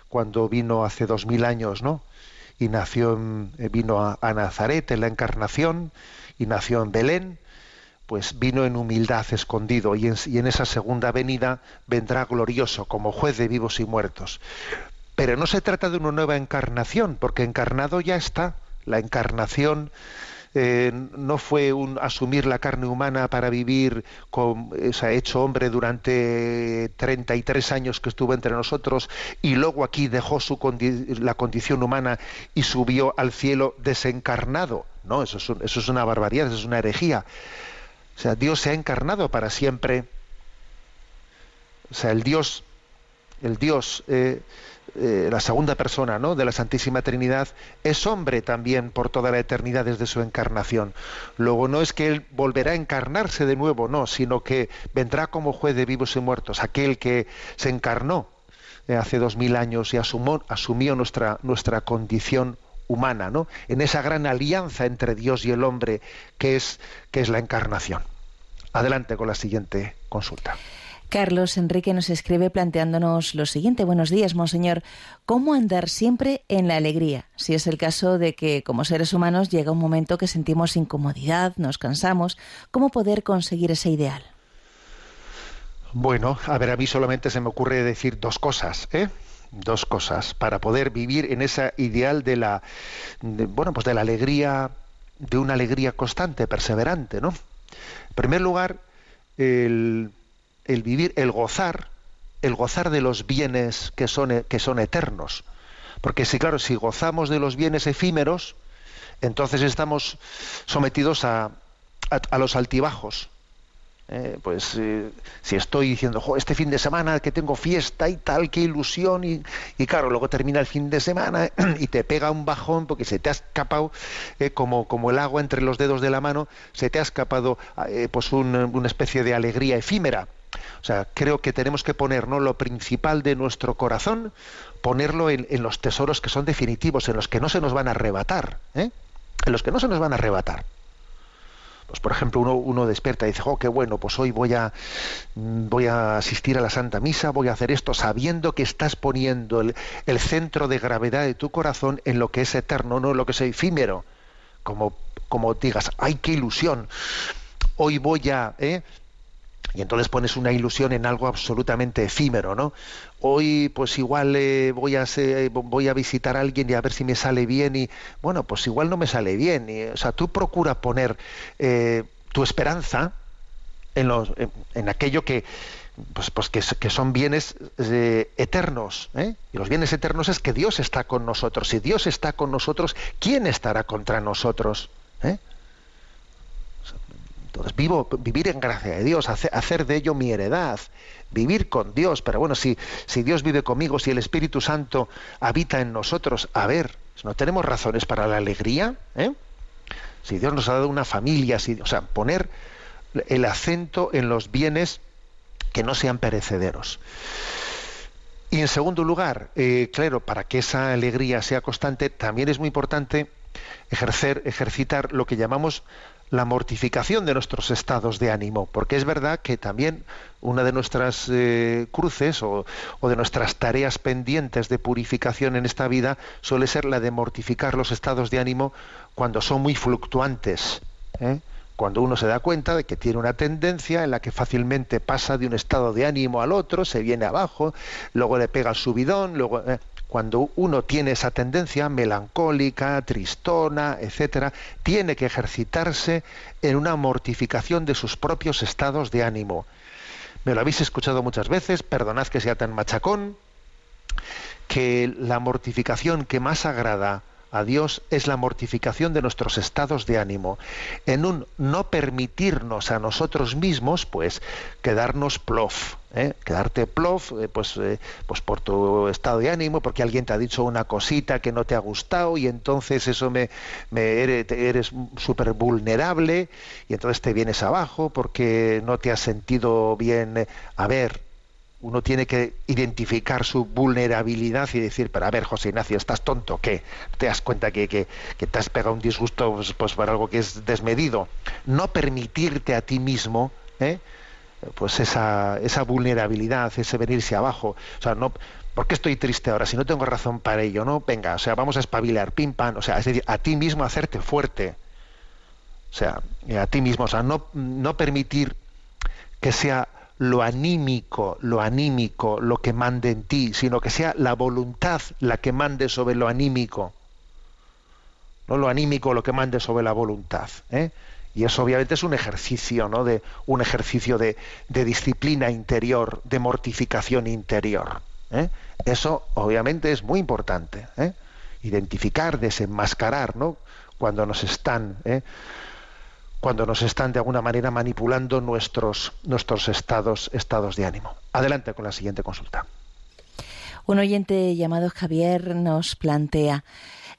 cuando vino hace dos mil años, ¿no? Y nació en, vino a, a, Nazaret en la encarnación y nació en Belén, pues vino en humildad escondido y en, y en esa segunda venida vendrá glorioso como juez de vivos y muertos. Pero no se trata de una nueva encarnación, porque encarnado ya está. La encarnación eh, no fue un asumir la carne humana para vivir con, o sea, hecho hombre durante 33 años que estuvo entre nosotros y luego aquí dejó su la condición humana y subió al cielo desencarnado. No, eso es, un, eso es una barbaridad, eso es una herejía. O sea, Dios se ha encarnado para siempre. O sea, el Dios, el Dios eh, eh, la segunda persona ¿no? de la Santísima Trinidad, es hombre también por toda la eternidad desde su encarnación. Luego no es que Él volverá a encarnarse de nuevo, no, sino que vendrá como juez de vivos y muertos, aquel que se encarnó eh, hace dos mil años y asumó, asumió nuestra, nuestra condición humana, ¿no? en esa gran alianza entre Dios y el hombre que es, que es la encarnación. Adelante con la siguiente consulta. Carlos Enrique nos escribe planteándonos lo siguiente. Buenos días, Monseñor. ¿Cómo andar siempre en la alegría? Si es el caso de que como seres humanos llega un momento que sentimos incomodidad, nos cansamos, ¿cómo poder conseguir ese ideal? Bueno, a ver, a mí solamente se me ocurre decir dos cosas, ¿eh? Dos cosas para poder vivir en ese ideal de la, bueno, pues de la alegría, de una alegría constante, perseverante, ¿no? En primer lugar, el, el vivir, el gozar, el gozar de los bienes que son, que son eternos. Porque si, claro, si gozamos de los bienes efímeros, entonces estamos sometidos a, a, los altibajos. Eh, pues eh, si estoy diciendo, este fin de semana que tengo fiesta y tal, qué ilusión, y, y claro, luego termina el fin de semana y te pega un bajón porque se te ha escapado, eh, como, como el agua entre los dedos de la mano, se te ha escapado pues un, una especie de alegría efímera. O sea, creo que tenemos que poner ¿no? lo principal de nuestro corazón, ponerlo en, en, los tesoros que son definitivos, en los que no se nos van a arrebatar, ¿eh? en los que no se nos van a arrebatar. Pues por ejemplo, uno, uno despierta y dice, oh, qué bueno, pues hoy voy a, voy a asistir a la Santa Misa, voy a hacer esto, sabiendo que estás poniendo el, el centro de gravedad de tu corazón en lo que es eterno, no en lo que es efímero. Como, como digas, ¡ay, qué ilusión! Hoy voy a, ¿eh? Y entonces pones una ilusión en algo absolutamente efímero, ¿no? Hoy pues igual eh, voy a ser, voy a visitar a alguien y a ver si me sale bien y bueno pues igual no me sale bien, y, o sea tú procura poner eh, tu esperanza en, los, en, en aquello que pues, pues que, que, son bienes eh, eternos. ¿eh? Y los bienes eternos es que Dios está con nosotros. Si Dios está con nosotros, ¿quién estará contra nosotros? ¿Eh? Entonces, vivo, vivir en gracia de Dios, hacer, hacer, de ello mi heredad, vivir con Dios. Pero bueno, si, si Dios vive conmigo, si el Espíritu Santo habita en nosotros, a ver, ¿no tenemos razones para la alegría? ¿Eh? Si Dios nos ha dado una familia, si, o sea, poner el acento en los bienes que no sean perecederos. Y en segundo lugar, eh, claro, para que esa alegría sea constante, también es muy importante ejercer, ejercitar lo que llamamos la mortificación de nuestros estados de ánimo, porque es verdad que también una de nuestras eh, cruces o, de nuestras tareas pendientes de purificación en esta vida suele ser la de mortificar los estados de ánimo cuando son muy fluctuantes. ¿eh? Cuando uno se da cuenta de que tiene una tendencia en la que fácilmente pasa de un estado de ánimo al otro, se viene abajo, luego le pega el subidón, luego... Eh, cuando uno tiene esa tendencia melancólica, tristona, etcétera, tiene que ejercitarse en una mortificación de sus propios estados de ánimo. Me lo habéis escuchado muchas veces, perdonad que sea tan machacón, que la mortificación que más agrada a Dios es la mortificación de nuestros estados de ánimo, en un no permitirnos a nosotros mismos, pues, quedarnos plof, ¿eh? quedarte plof, eh, pues, eh, pues por tu estado de ánimo, porque alguien te ha dicho una cosita que no te ha gustado y entonces eso me, me eres, eres súper vulnerable y entonces te vienes abajo porque no te has sentido bien. A ver, uno tiene que identificar su vulnerabilidad y decir, pero a ver, José Ignacio, ¿estás tonto? ¿Qué? ¿Te das cuenta que, que, que te has pegado un disgusto pues, pues, por algo que es desmedido? No permitirte a ti mismo, ¿eh? pues esa, esa vulnerabilidad, ese venirse abajo. O sea, no, ¿por qué estoy triste ahora? Si no tengo razón para ello, ¿no? Venga, o sea, vamos a espabilar, pim, pam, o sea, es decir, a ti mismo hacerte fuerte. O sea, a ti mismo, o sea, no, no permitir que sea lo anímico, lo anímico, lo que mande en ti, sino que sea la voluntad la que mande sobre lo anímico. No lo anímico lo que mande sobre la voluntad. ¿eh? Y eso obviamente es un ejercicio, ¿no? De, un ejercicio de, disciplina interior, de mortificación interior. ¿eh? Eso obviamente es muy importante. ¿eh? Identificar, desenmascarar, ¿no? Cuando nos están cuando nos están de alguna manera manipulando nuestros, nuestros estados, estados de ánimo. Adelante con la siguiente consulta. Un oyente llamado Javier nos plantea,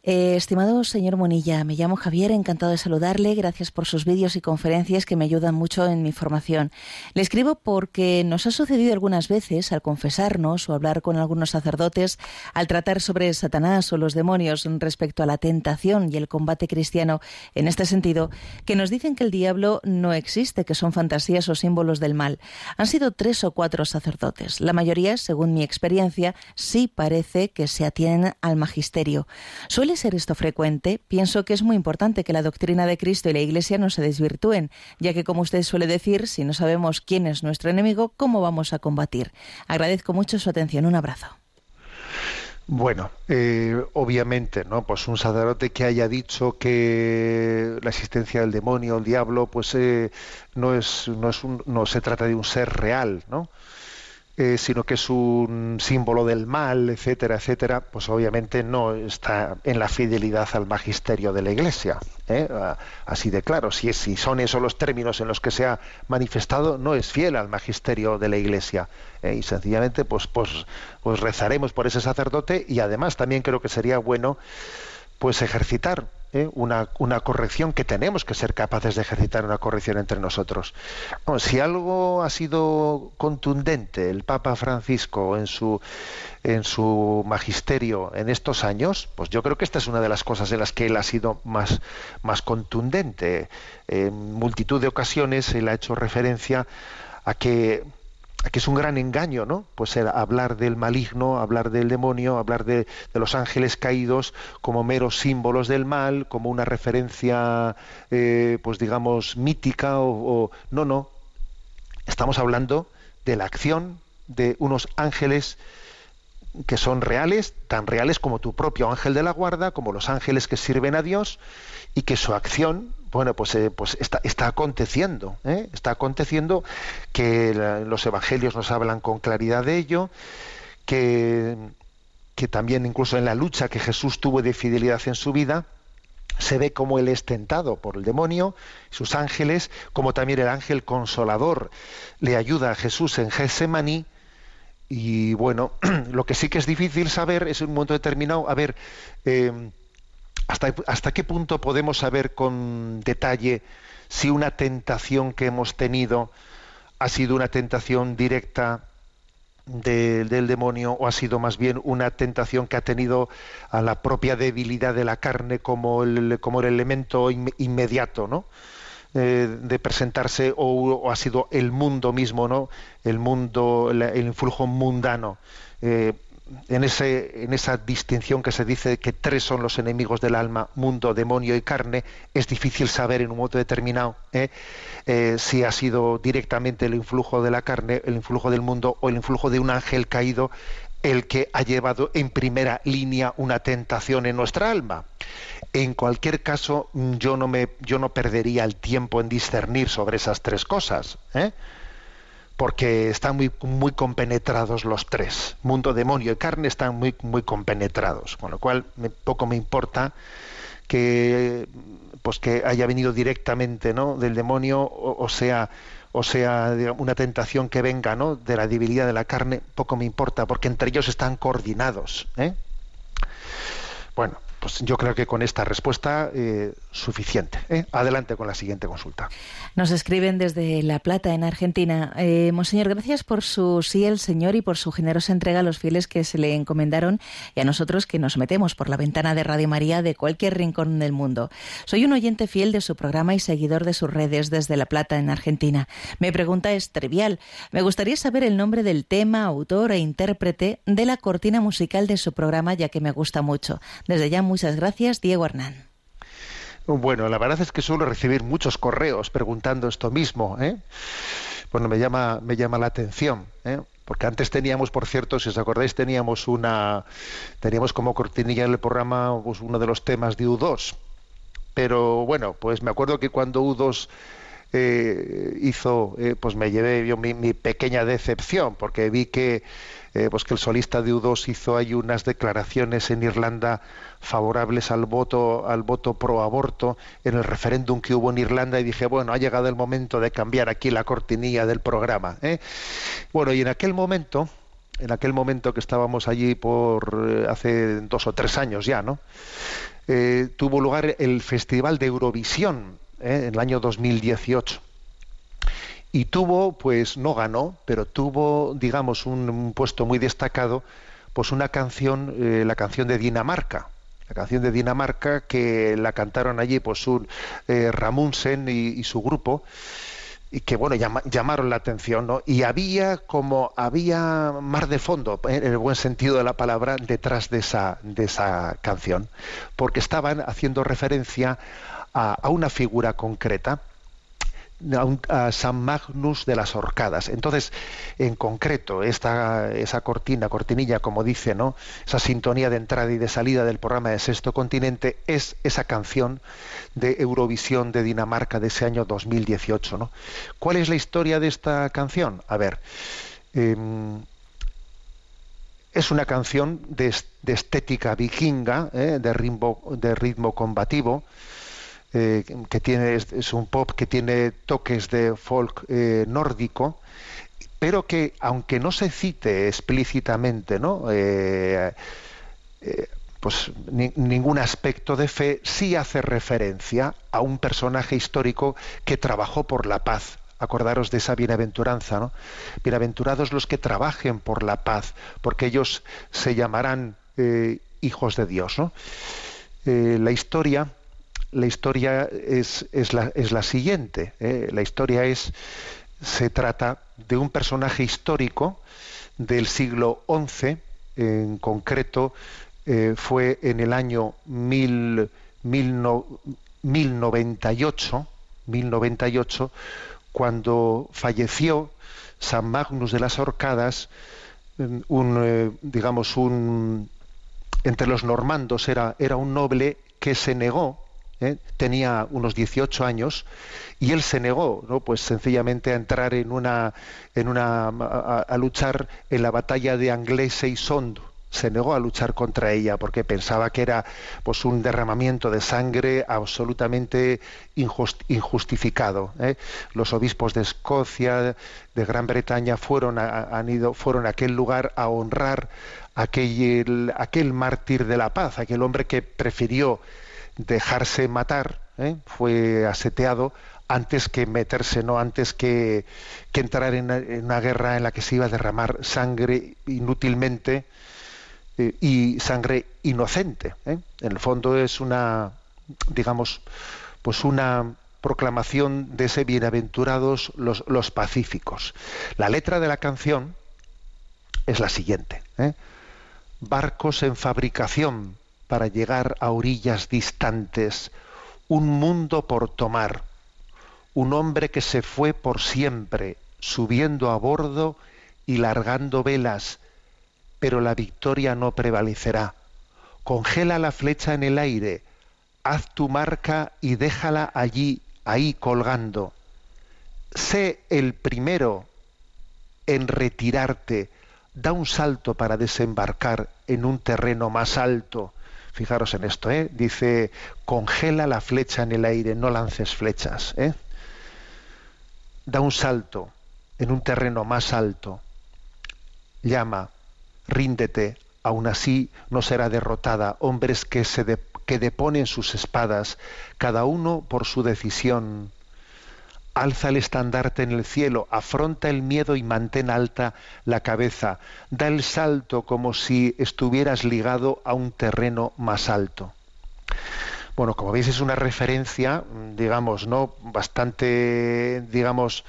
Eh, estimado señor Monilla, me llamo Javier, encantado de saludarle. Gracias por sus vídeos y conferencias que me ayudan mucho en mi formación. Le escribo porque nos ha sucedido algunas veces al confesarnos o hablar con algunos sacerdotes, al tratar sobre Satanás o los demonios respecto a la tentación y el combate cristiano en este sentido, que nos dicen que el diablo no existe, que son fantasías o símbolos del mal. Han sido tres o cuatro sacerdotes. La mayoría, según mi experiencia, sí parece que se atienen al magisterio. Suele ser esto frecuente, pienso que es muy importante que la doctrina de Cristo y la Iglesia no se desvirtúen, ya que como usted suele decir, si no sabemos quién es nuestro enemigo, ¿cómo vamos a combatir? Agradezco mucho su atención. Un abrazo. Bueno, eh, obviamente, ¿no? Pues un sacerdote que haya dicho que la existencia del demonio, el diablo, pues eh, no es, no es un, no se trata de un ser real, ¿no? Eh, sino que es un símbolo del mal, etcétera, etcétera, pues obviamente no está en la fidelidad al magisterio de la Iglesia. ¿eh? Así de claro, si, si son esos los términos en los que se ha manifestado, no es fiel al magisterio de la Iglesia. ¿eh? Y sencillamente, pues, pues, pues rezaremos por ese sacerdote y además también creo que sería bueno pues ejercitar ¿eh? una, una, corrección que tenemos que ser capaces de ejercitar una corrección entre nosotros. si algo ha sido contundente el Papa Francisco en su en su magisterio en estos años, pues yo creo que esta es una de las cosas en las que él ha sido más, más contundente. En multitud de ocasiones él ha hecho referencia a que que es un gran engaño, ¿no? Pues hablar del maligno, hablar del demonio, hablar de, los ángeles caídos como meros símbolos del mal, como una referencia, eh, pues digamos, mítica o, no, no. Estamos hablando de la acción de unos ángeles que son reales, tan reales como tu propio ángel de la guarda, como los ángeles que sirven a Dios, y que su acción bueno, pues, eh, pues está, aconteciendo, ¿eh? está aconteciendo que los evangelios nos hablan con claridad de ello, que, que también incluso en la lucha que Jesús tuvo de fidelidad en su vida, se ve como él es tentado por el demonio, sus ángeles, como también el ángel consolador le ayuda a Jesús en Getsemaní. Y bueno, lo que sí que es difícil saber es en un momento determinado, a ver, eh, ¿Hasta, qué punto podemos saber con detalle si una tentación que hemos tenido ha sido una tentación directa del demonio o ha sido más bien una tentación que ha tenido a la propia debilidad de la carne como el, como el elemento inmediato, ¿no? Eh, de presentarse o, ha sido el mundo mismo, ¿no? El mundo, el, influjo mundano. Eh, en, ese, en esa distinción que se dice que tres son los enemigos del alma, mundo, demonio y carne, es difícil saber en un momento determinado ¿eh? Eh, si ha sido directamente el influjo de la carne, el influjo del mundo o el influjo de un ángel caído el que ha llevado en primera línea una tentación en nuestra alma. En cualquier caso, yo no, me, yo no perdería el tiempo en discernir sobre esas tres cosas. ¿eh? Porque están muy, muy compenetrados los tres. Mundo, demonio y carne están muy, muy compenetrados, con lo cual poco me importa que pues que haya venido directamente ¿no? del demonio o, sea o sea una tentación que venga ¿no? de la debilidad de la carne poco me importa porque entre ellos están coordinados ¿eh? bueno pues yo creo que con esta respuesta eh, suficiente. ¿eh? Adelante con la siguiente consulta. Nos escriben desde La Plata, en Argentina. Eh, Monseñor, gracias por su sí el Señor y por su generosa entrega a los fieles que se le encomendaron y a nosotros que nos metemos por la ventana de Radio María de cualquier rincón del mundo. Soy un oyente fiel de su programa y seguidor de sus redes desde La Plata, en Argentina. Mi pregunta es trivial. Me gustaría saber el nombre del tema, autor e intérprete de la cortina musical de su programa, ya que me gusta mucho. Desde ya, Muchas gracias, Diego Hernán. Bueno, la verdad es que suelo recibir muchos correos preguntando esto mismo. ¿eh? Bueno, me llama, me llama la atención. ¿eh? Porque antes teníamos, por cierto, si os acordáis, teníamos una, teníamos como cortinilla en el programa pues, uno de los temas de U2. Pero bueno, pues me acuerdo que cuando U2 eh, hizo, eh, pues me llevé yo mi, mi, pequeña decepción, porque vi que, eh, pues que el solista de U2 hizo ahí unas declaraciones en Irlanda favorables al voto al voto pro aborto en el referéndum que hubo en Irlanda y dije bueno ha llegado el momento de cambiar aquí la cortinilla del programa ¿eh? bueno y en aquel momento en aquel momento que estábamos allí por eh, hace dos o tres años ya, ¿no? Eh, tuvo lugar el Festival de Eurovisión en el año 2018 y tuvo, pues no ganó, pero tuvo, digamos, un, puesto muy destacado, pues una canción, eh, la canción de Dinamarca, la canción de Dinamarca que la cantaron allí, pues un eh, Ramundsen y, su grupo y que bueno llama- llamaron la atención ¿no? y había como había mar de fondo ¿eh? en el buen sentido de la palabra detrás de esa de esa canción porque estaban haciendo referencia a, a una figura concreta a, un- a San Magnus de las Orcadas. Entonces, en concreto, esta, esa cortina, cortinilla, como dice, ¿no? Esa sintonía de entrada y de salida del programa de Sexto Continente es esa canción de Eurovisión de Dinamarca de ese año 2018, ¿no? ¿Cuál es la historia de esta canción? A ver, em, es una canción de, es- de estética vikinga, ¿eh? de, ritmo, de ritmo combativo, eh, que tiene es, un pop que tiene toques de folk eh, nórdico, pero que aunque no se cite explícitamente, ¿no? Eh, pues ni- ningún aspecto de fe sí hace referencia a un personaje histórico que trabajó por la paz. Acordaros de esa bienaventuranza, ¿no? Bienaventurados los que trabajen por la paz, porque ellos se llamarán hijos de Dios, ¿no? La historia, la historia es, es la, es la siguiente. ¿eh? La historia es, se trata de un personaje histórico del siglo XI, en concreto eh, fue en el año mil, mil no- 1098, 1098, cuando falleció San Magnus de las Orcadas, un, un, eh, digamos, un, entre los normandos era, era un noble que se negó, ¿eh? tenía unos 18 años, y él se negó, pues sencillamente a entrar en una, en una, a, luchar en la batalla de Anglese y Sond. Se negó a luchar contra ella porque pensaba que era pues un derramamiento de sangre absolutamente injust- injustificado. ¿eh? Los obispos de Escocia, de Gran Bretaña, fueron a, han ido, fueron a aquel lugar a honrar aquel, aquel mártir de la paz, aquel hombre que prefirió dejarse matar, ¿eh? fue aseteado antes que meterse, no antes que, que entrar en, una guerra en la que se iba a derramar sangre inútilmente eh, y sangre inocente. ¿eh? En el fondo es una, digamos, pues una proclamación de ese bienaventurados los, los pacíficos. La letra de la canción es la siguiente. Barcos en fabricación para llegar a orillas distantes, un mundo por tomar, un hombre que se fue por siempre, subiendo a bordo y largando velas, pero la victoria no prevalecerá. Congela la flecha en el aire, haz tu marca y déjala allí, ahí colgando. Sé el primero en retirarte, da un salto para desembarcar en un terreno más alto. Fijaros en esto, ¿eh? dice, congela la flecha en el aire, no lances flechas. ¿eh? Da un salto en un terreno más alto. Llama, ríndete, aún así no será derrotada. Hombres que, se que deponen sus espadas, cada uno por su decisión. Alza el estandarte en el cielo, afronta el miedo y mantén alta la cabeza. Da el salto como si estuvieras ligado a un terreno más alto. Bueno, como veis es una referencia, digamos, no bastante, digamos,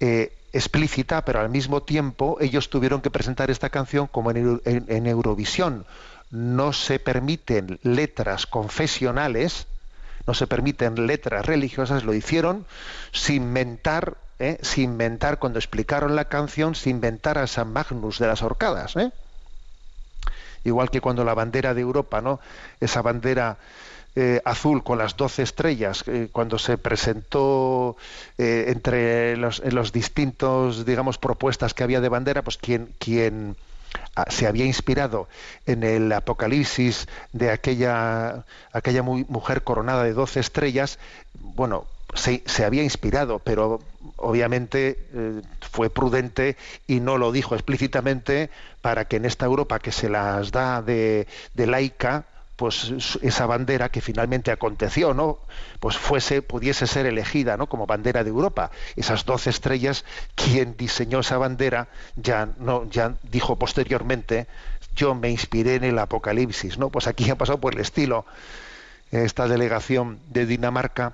eh, explícita, pero al mismo tiempo ellos tuvieron que presentar esta canción como en Eurovisión. No se permiten letras confesionales, no se permiten letras religiosas, lo hicieron sin mentar, ¿eh? sin mentar cuando explicaron la canción, sin mentar a San Magnus de las Orcadas, ¿eh? igual que cuando la bandera de Europa, ¿no? Esa bandera eh, azul con las doce estrellas, eh, cuando se presentó eh, entre los, en los distintos, digamos, propuestas que había de bandera, pues quien, quien se había inspirado en el Apocalipsis de aquella, aquella mu- mujer coronada de doce estrellas, bueno, se, se había inspirado, pero obviamente eh, fue prudente y no lo dijo explícitamente para que en esta Europa que se las da de, de laica, pues esa bandera que finalmente aconteció, ¿no? Pues fuese, pudiese ser elegida, ¿no? Como bandera de Europa. Esas doce estrellas, quien diseñó esa bandera ya no, ya dijo posteriormente, yo me inspiré en el Apocalipsis, ¿no? Pues aquí ha pasado por el estilo. Esta delegación de Dinamarca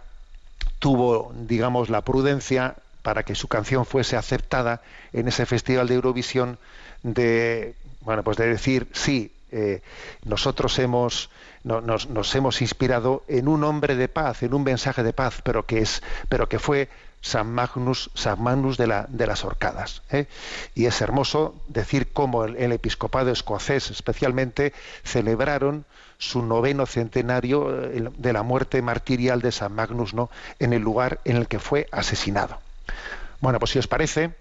tuvo, digamos, la prudencia para que su canción fuese aceptada en ese festival de Eurovisión de, bueno, pues de decir sí, eh, nosotros hemos nos, hemos inspirado en un hombre de paz, en un mensaje de paz, pero que es, pero que fue San Magnus, San Magnus de, la, de las Orcadas. ¿eh? Y es hermoso decir cómo el, el, episcopado escocés, especialmente, celebraron su noveno centenario eh, de la muerte martirial de San Magnus, ¿no? En el lugar en el que fue asesinado. Bueno, pues si os parece,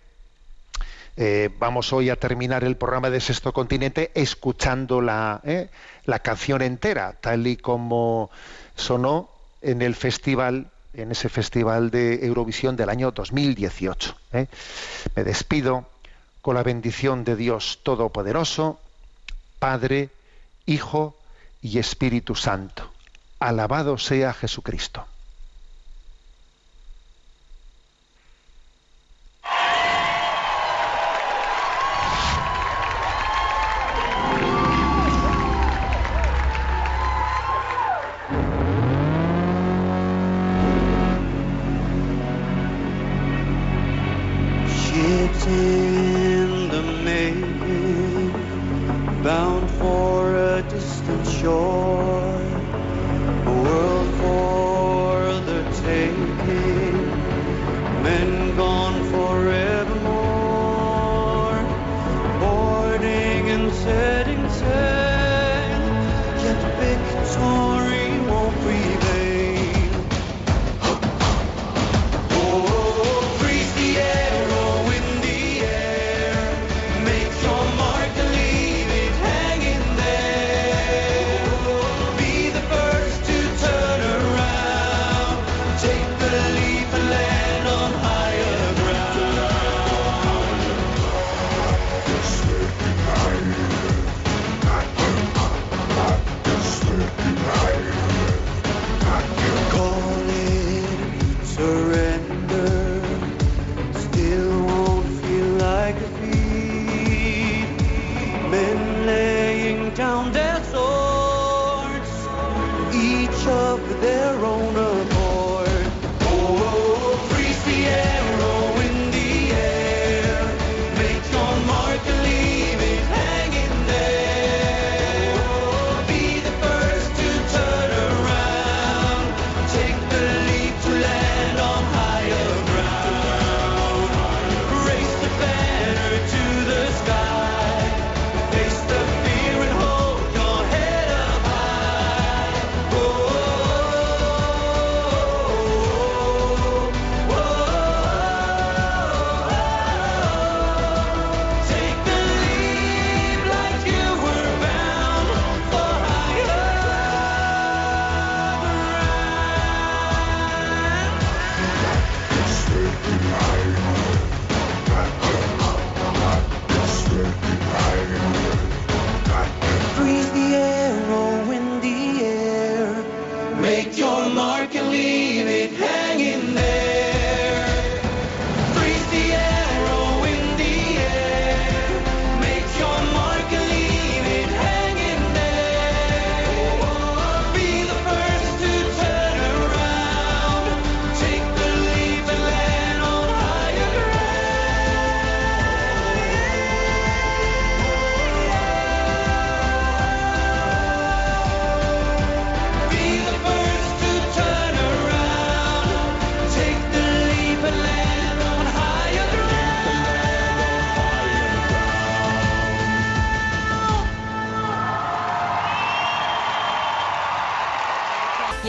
eh, vamos hoy a terminar el programa de Sexto Continente escuchando la, eh, la canción entera, tal y como sonó en el festival, en ese festival de Eurovisión del año 2018. ¿eh? Me despido con la bendición de Dios Todopoderoso, Padre, Hijo y Espíritu Santo. Alabado sea Jesucristo.